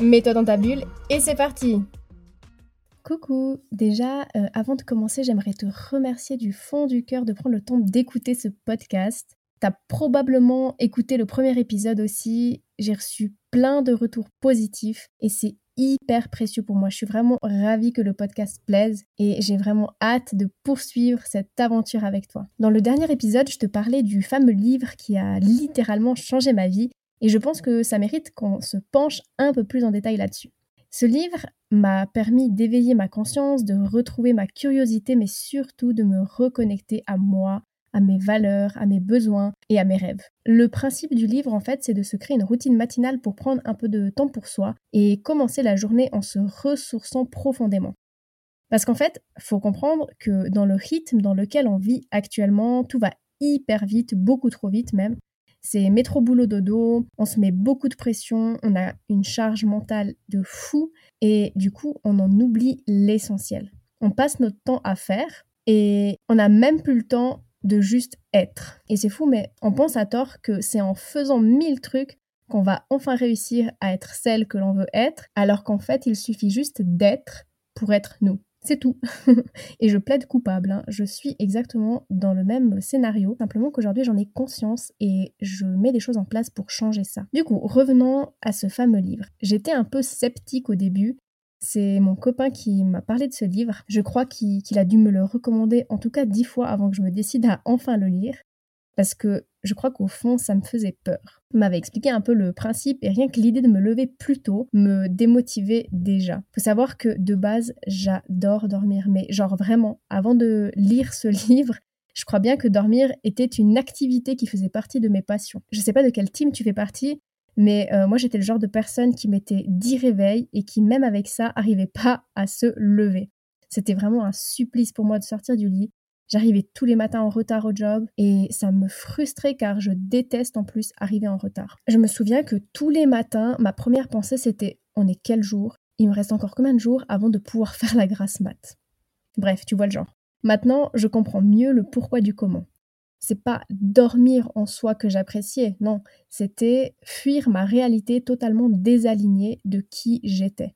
Mets-toi dans ta bulle et c'est parti Coucou, déjà euh, avant de commencer j'aimerais te remercier du fond du cœur de prendre le temps d'écouter ce podcast. T'as probablement écouté le premier épisode aussi, j'ai reçu plein de retours positifs et c'est hyper précieux pour moi. Je suis vraiment ravie que le podcast plaise et j'ai vraiment hâte de poursuivre cette aventure avec toi. Dans le dernier épisode, je te parlais du fameux livre qui a littéralement changé ma vie et je pense que ça mérite qu'on se penche un peu plus en détail là-dessus. Ce livre m'a permis d'éveiller ma conscience, de retrouver ma curiosité, mais surtout de me reconnecter à moi, à mes valeurs, à mes besoins et à mes rêves. Le principe du livre, en fait, c'est de se créer une routine matinale pour prendre un peu de temps pour soi et commencer la journée en se ressourçant profondément. Parce qu'en fait, faut comprendre que dans le rythme dans lequel on vit actuellement, tout va hyper vite, beaucoup trop vite même. C'est métro boulot dodo, on se met beaucoup de pression, on a une charge mentale de fou et du coup, on en oublie l'essentiel. On passe notre temps à faire et on n'a même plus le temps de juste être. Et c'est fou, mais on pense à tort que c'est en faisant mille trucs qu'on va enfin réussir à être celle que l'on veut être, alors qu'en fait, il suffit juste d'être pour être nous. C'est tout. et je plaide coupable. Hein. Je suis exactement dans le même scénario. Simplement qu'aujourd'hui j'en ai conscience et je mets des choses en place pour changer ça. Du coup, revenons à ce fameux livre. J'étais un peu sceptique au début c'est mon copain qui m'a parlé de ce livre. Je crois qu'il a dû me le recommander en tout cas dix fois avant que je me décide à enfin le lire. Parce que je crois qu'au fond, ça me faisait peur. M'avait expliqué un peu le principe et rien que l'idée de me lever plus tôt me démotivait déjà. Faut savoir que de base, j'adore dormir. Mais genre vraiment, avant de lire ce livre, je crois bien que dormir était une activité qui faisait partie de mes passions. Je sais pas de quel team tu fais partie, mais euh, moi, j'étais le genre de personne qui mettait 10 réveils et qui, même avec ça, arrivait pas à se lever. C'était vraiment un supplice pour moi de sortir du lit. J'arrivais tous les matins en retard au job et ça me frustrait car je déteste en plus arriver en retard. Je me souviens que tous les matins, ma première pensée c'était on est quel jour? Il me reste encore combien de jours avant de pouvoir faire la grasse mat? Bref, tu vois le genre. Maintenant, je comprends mieux le pourquoi du comment c'est pas dormir en soi que j'appréciais, non, c'était fuir ma réalité totalement désalignée de qui j'étais.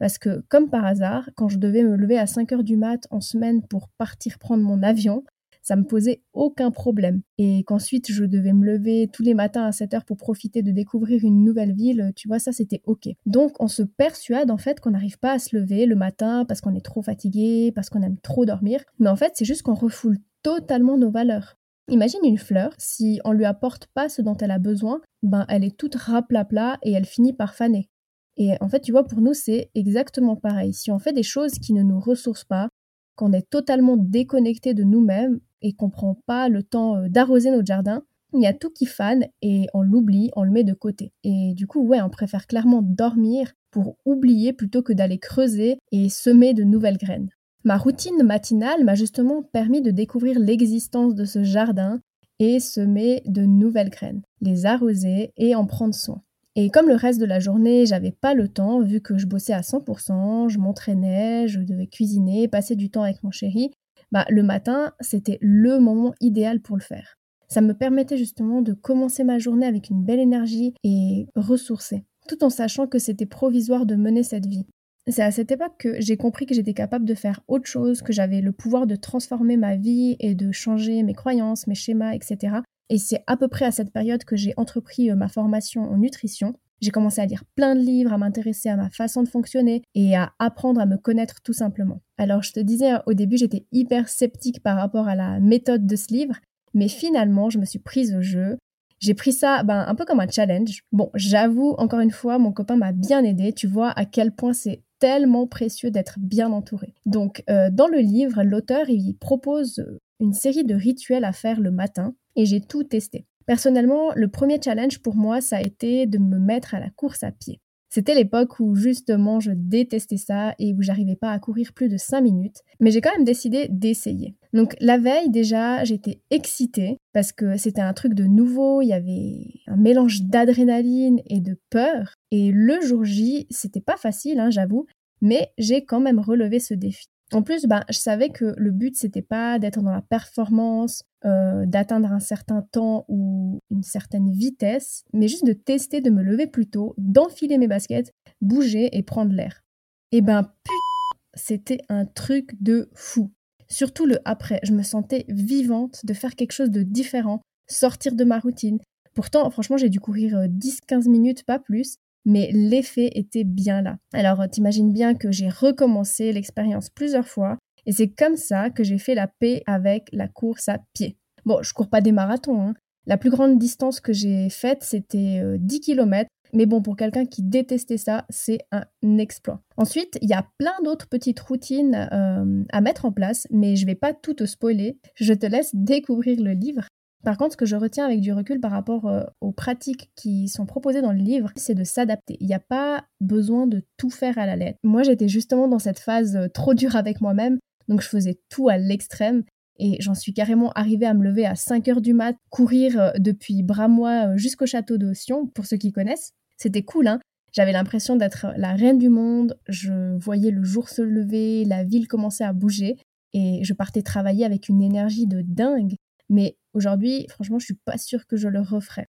Parce que, comme par hasard, quand je devais me lever à 5 heures du mat en semaine pour partir prendre mon avion, ça me posait aucun problème. Et qu'ensuite je devais me lever tous les matins à 7 heures pour profiter de découvrir une nouvelle ville, tu vois, ça c'était ok. Donc on se persuade en fait qu'on n'arrive pas à se lever le matin parce qu'on est trop fatigué, parce qu'on aime trop dormir. Mais en fait, c'est juste qu'on refoule totalement nos valeurs. Imagine une fleur, si on lui apporte pas ce dont elle a besoin, ben elle est toute raplapla et elle finit par faner. Et en fait, tu vois, pour nous, c'est exactement pareil. Si on fait des choses qui ne nous ressourcent pas, qu'on est totalement déconnecté de nous-mêmes et qu'on prend pas le temps euh, d'arroser notre jardin, il y a tout qui fane et on l'oublie, on le met de côté. Et du coup, ouais, on préfère clairement dormir pour oublier plutôt que d'aller creuser et semer de nouvelles graines. Ma routine matinale m'a justement permis de découvrir l'existence de ce jardin et semer de nouvelles graines, les arroser et en prendre soin. Et comme le reste de la journée, j'avais pas le temps, vu que je bossais à 100%, je m'entraînais, je devais cuisiner, passer du temps avec mon chéri, bah, le matin, c'était le moment idéal pour le faire. Ça me permettait justement de commencer ma journée avec une belle énergie et ressourcée, tout en sachant que c'était provisoire de mener cette vie. C'est à cette époque que j'ai compris que j'étais capable de faire autre chose, que j'avais le pouvoir de transformer ma vie et de changer mes croyances, mes schémas, etc. Et c'est à peu près à cette période que j'ai entrepris euh, ma formation en nutrition. J'ai commencé à lire plein de livres, à m'intéresser à ma façon de fonctionner et à apprendre à me connaître tout simplement. Alors je te disais au début j'étais hyper sceptique par rapport à la méthode de ce livre, mais finalement je me suis prise au jeu. J'ai pris ça ben, un peu comme un challenge. Bon, j'avoue, encore une fois, mon copain m'a bien aidé. Tu vois à quel point c'est tellement précieux d'être bien entouré. Donc, euh, dans le livre, l'auteur il propose une série de rituels à faire le matin et j'ai tout testé. Personnellement, le premier challenge pour moi, ça a été de me mettre à la course à pied. C'était l'époque où justement je détestais ça et où j'arrivais pas à courir plus de 5 minutes, mais j'ai quand même décidé d'essayer. Donc la veille déjà, j'étais excitée parce que c'était un truc de nouveau, il y avait un mélange d'adrénaline et de peur. Et le jour J, c'était pas facile, hein, j'avoue, mais j'ai quand même relevé ce défi. En plus, ben, je savais que le but, c'était pas d'être dans la performance, euh, d'atteindre un certain temps ou une certaine vitesse, mais juste de tester de me lever plus tôt, d'enfiler mes baskets, bouger et prendre l'air. Et ben, putain, c'était un truc de fou. Surtout le après, je me sentais vivante de faire quelque chose de différent, sortir de ma routine. Pourtant, franchement, j'ai dû courir 10-15 euh, minutes, pas plus, mais l'effet était bien là. Alors t'imagines bien que j'ai recommencé l'expérience plusieurs fois et c'est comme ça que j'ai fait la paix avec la course à pied. Bon, je cours pas des marathons. Hein. La plus grande distance que j'ai faite, c'était 10 euh, km. Mais bon, pour quelqu'un qui détestait ça, c'est un exploit. Ensuite, il y a plein d'autres petites routines euh, à mettre en place, mais je vais pas tout te spoiler. Je te laisse découvrir le livre. Par contre, ce que je retiens avec du recul par rapport euh, aux pratiques qui sont proposées dans le livre, c'est de s'adapter. Il n'y a pas besoin de tout faire à la lettre. Moi, j'étais justement dans cette phase euh, trop dure avec moi-même, donc je faisais tout à l'extrême. Et j'en suis carrément arrivée à me lever à 5 heures du mat, courir euh, depuis Bramois jusqu'au château de Sion, pour ceux qui connaissent. C'était cool, hein J'avais l'impression d'être la reine du monde, je voyais le jour se lever, la ville commençait à bouger, et je partais travailler avec une énergie de dingue. Mais aujourd'hui, franchement, je suis pas sûre que je le referai.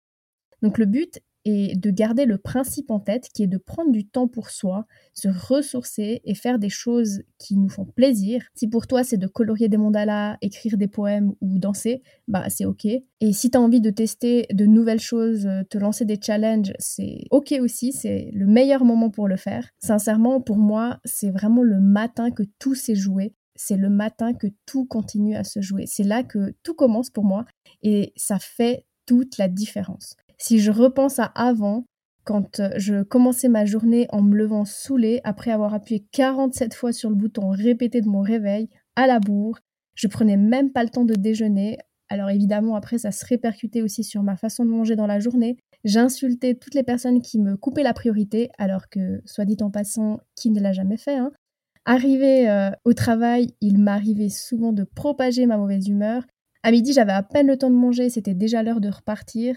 Donc le but est de garder le principe en tête qui est de prendre du temps pour soi, se ressourcer et faire des choses qui nous font plaisir. Si pour toi c'est de colorier des mandalas, écrire des poèmes ou danser, bah c'est ok. Et si tu as envie de tester de nouvelles choses, te lancer des challenges, c'est ok aussi, c'est le meilleur moment pour le faire. Sincèrement, pour moi, c'est vraiment le matin que tout s'est joué c'est le matin que tout continue à se jouer. C'est là que tout commence pour moi et ça fait toute la différence. Si je repense à avant, quand euh, je commençais ma journée en me levant saoulée après avoir appuyé 47 fois sur le bouton répété de mon réveil, à la bourre, je prenais même pas le temps de déjeuner. Alors évidemment, après, ça se répercutait aussi sur ma façon de manger dans la journée. J'insultais toutes les personnes qui me coupaient la priorité, alors que, soit dit en passant, qui ne l'a jamais fait, hein, Arrivé euh, au travail, il m'arrivait souvent de propager ma mauvaise humeur. À midi, j'avais à peine le temps de manger, c'était déjà l'heure de repartir.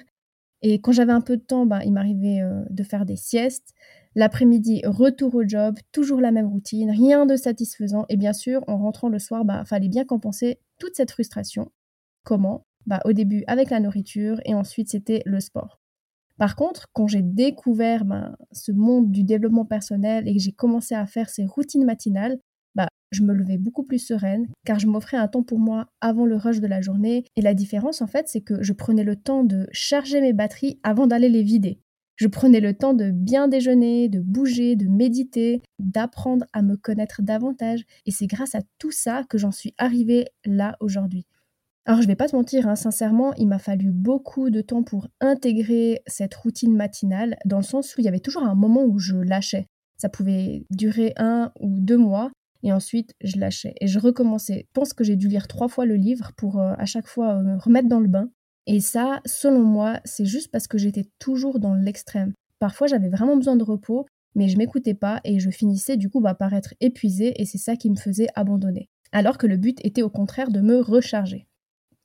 Et quand j'avais un peu de temps, ben, il m'arrivait euh, de faire des siestes. L'après-midi, retour au job, toujours la même routine, rien de satisfaisant. Et bien sûr, en rentrant le soir, il ben, fallait bien compenser toute cette frustration. Comment? Bah, Au début avec la nourriture et ensuite c'était le sport. Par contre, quand j'ai découvert ben, ce monde du développement personnel et que j'ai commencé à faire ces routines matinales, bah, je me levais beaucoup plus sereine car je m'offrais un temps pour moi avant le rush de la journée. Et la différence, en fait, c'est que je prenais le temps de charger mes batteries avant d'aller les vider. Je prenais le temps de bien déjeuner, de bouger, de méditer, d'apprendre à me connaître davantage. Et c'est grâce à tout ça que j'en suis arrivée là aujourd'hui. Alors je vais pas te mentir, hein, sincèrement, il m'a fallu beaucoup de temps pour intégrer cette routine matinale, dans le sens où il y avait toujours un moment où je lâchais. Ça pouvait durer un ou deux mois, et ensuite je lâchais et je recommençais. Je pense que j'ai dû lire trois fois le livre pour euh, à chaque fois euh, me remettre dans le bain. Et ça, selon moi, c'est juste parce que j'étais toujours dans l'extrême. Parfois j'avais vraiment besoin de repos, mais je m'écoutais pas et je finissais du coup bah, par être épuisée et c'est ça qui me faisait abandonner. Alors que le but était au contraire de me recharger.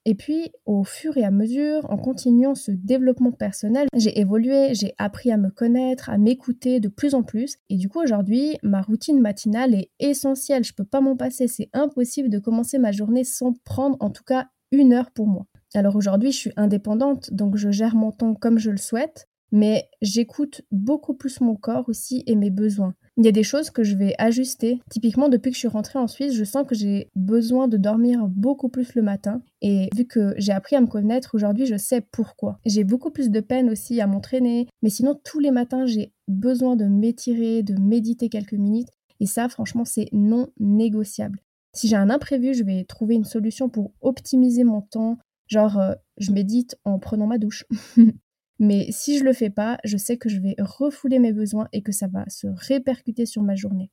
Et puis, au fur et à mesure, en continuant ce développement personnel, j'ai évolué, j'ai appris à me connaître, à m'écouter de plus en plus. Et du coup, aujourd'hui, ma routine matinale est essentielle. Je peux pas m'en passer. C'est impossible de commencer ma journée sans prendre en tout cas une heure pour moi. Alors aujourd'hui, je suis indépendante, donc je gère mon temps comme je le souhaite, mais j'écoute beaucoup plus mon corps aussi et mes besoins. Il y a des choses que je vais ajuster. Typiquement, depuis que je suis rentrée en Suisse, je sens que j'ai besoin de dormir beaucoup plus le matin. Et vu que j'ai appris à me connaître aujourd'hui, je sais pourquoi. J'ai beaucoup plus de peine aussi à m'entraîner. Mais sinon, tous les matins, j'ai besoin de m'étirer, de méditer quelques minutes. Et ça, franchement, c'est non négociable. Si j'ai un imprévu, je vais trouver une solution pour optimiser mon temps. Genre, euh, je médite en prenant ma douche. Mais si je le fais pas, je sais que je vais refouler mes besoins et que ça va se répercuter sur ma journée.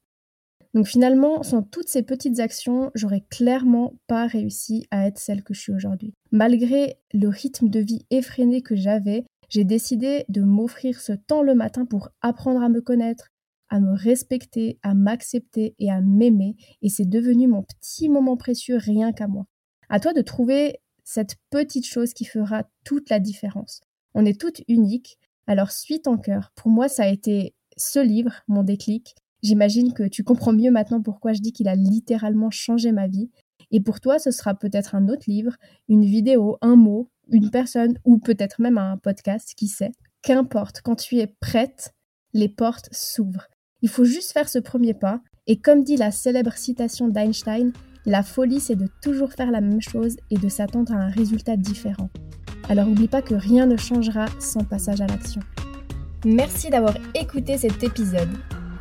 Donc finalement, sans toutes ces petites actions, j'aurais clairement pas réussi à être celle que je suis aujourd'hui. Malgré le rythme de vie effréné que j'avais, J'ai décidé de m'offrir ce temps le matin pour apprendre à me connaître, à me respecter, à m'accepter et à m'aimer. Et c'est devenu mon petit moment précieux rien qu'à moi. À toi de trouver cette petite chose qui fera toute la différence. On est toutes uniques, alors suis ton cœur. Pour moi, ça a été ce livre, mon déclic. J'imagine que tu comprends mieux maintenant pourquoi je dis qu'il a littéralement changé ma vie. Et pour toi, ce sera peut-être un autre livre, une vidéo, un mot, une personne ou peut-être même un podcast, qui sait. Qu'importe, quand tu es prête, les portes s'ouvrent. Il faut juste faire ce premier pas. Et comme dit la célèbre citation d'Einstein, la folie, c'est de toujours faire la même chose et de s'attendre à un résultat différent. Alors n'oublie pas que rien ne changera sans passage à l'action. Merci d'avoir écouté cet épisode.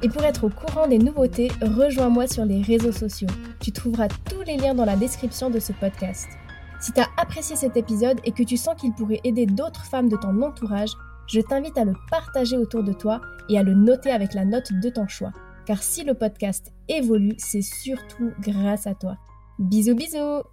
Et pour être au courant des nouveautés, rejoins-moi sur les réseaux sociaux. Tu trouveras tous les liens dans la description de ce podcast. Si tu as apprécié cet épisode et que tu sens qu'il pourrait aider d'autres femmes de ton entourage, je t'invite à le partager autour de toi et à le noter avec la note de ton choix. Car si le podcast évolue, c'est surtout grâce à toi. Bisous bisous